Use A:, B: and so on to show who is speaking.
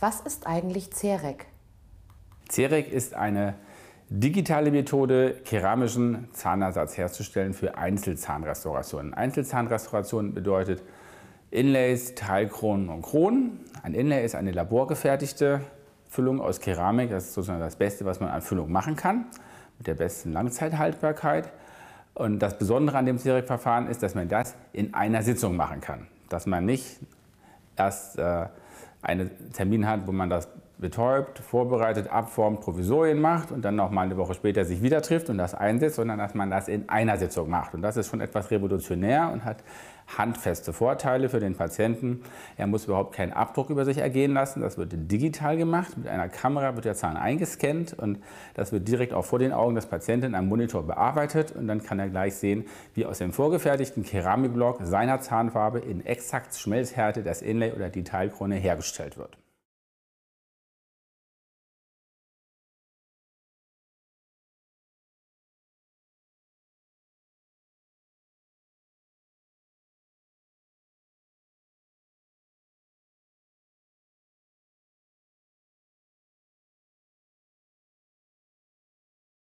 A: Was ist eigentlich CEREC?
B: CEREC ist eine digitale Methode, keramischen Zahnersatz herzustellen für Einzelzahnrestaurationen. Einzelzahnrestauration bedeutet Inlays, Teilkronen und Kronen. Ein Inlay ist eine laborgefertigte Füllung aus Keramik. Das ist sozusagen das Beste, was man an Füllung machen kann, mit der besten Langzeithaltbarkeit. Und das Besondere an dem CEREC-Verfahren ist, dass man das in einer Sitzung machen kann. Dass man nicht erst äh, einen Termin hat, wo man das betäubt, vorbereitet, abformt, Provisorien macht und dann noch mal eine Woche später sich wieder trifft und das einsetzt, sondern dass man das in einer Sitzung macht. Und das ist schon etwas revolutionär und hat handfeste Vorteile für den Patienten. Er muss überhaupt keinen Abdruck über sich ergehen lassen. Das wird digital gemacht. Mit einer Kamera wird der Zahn eingescannt und das wird direkt auch vor den Augen des Patienten am Monitor bearbeitet und dann kann er gleich sehen, wie aus dem vorgefertigten Keramikblock seiner Zahnfarbe in exakt Schmelzhärte das Inlay oder die Teilkrone hergestellt wird.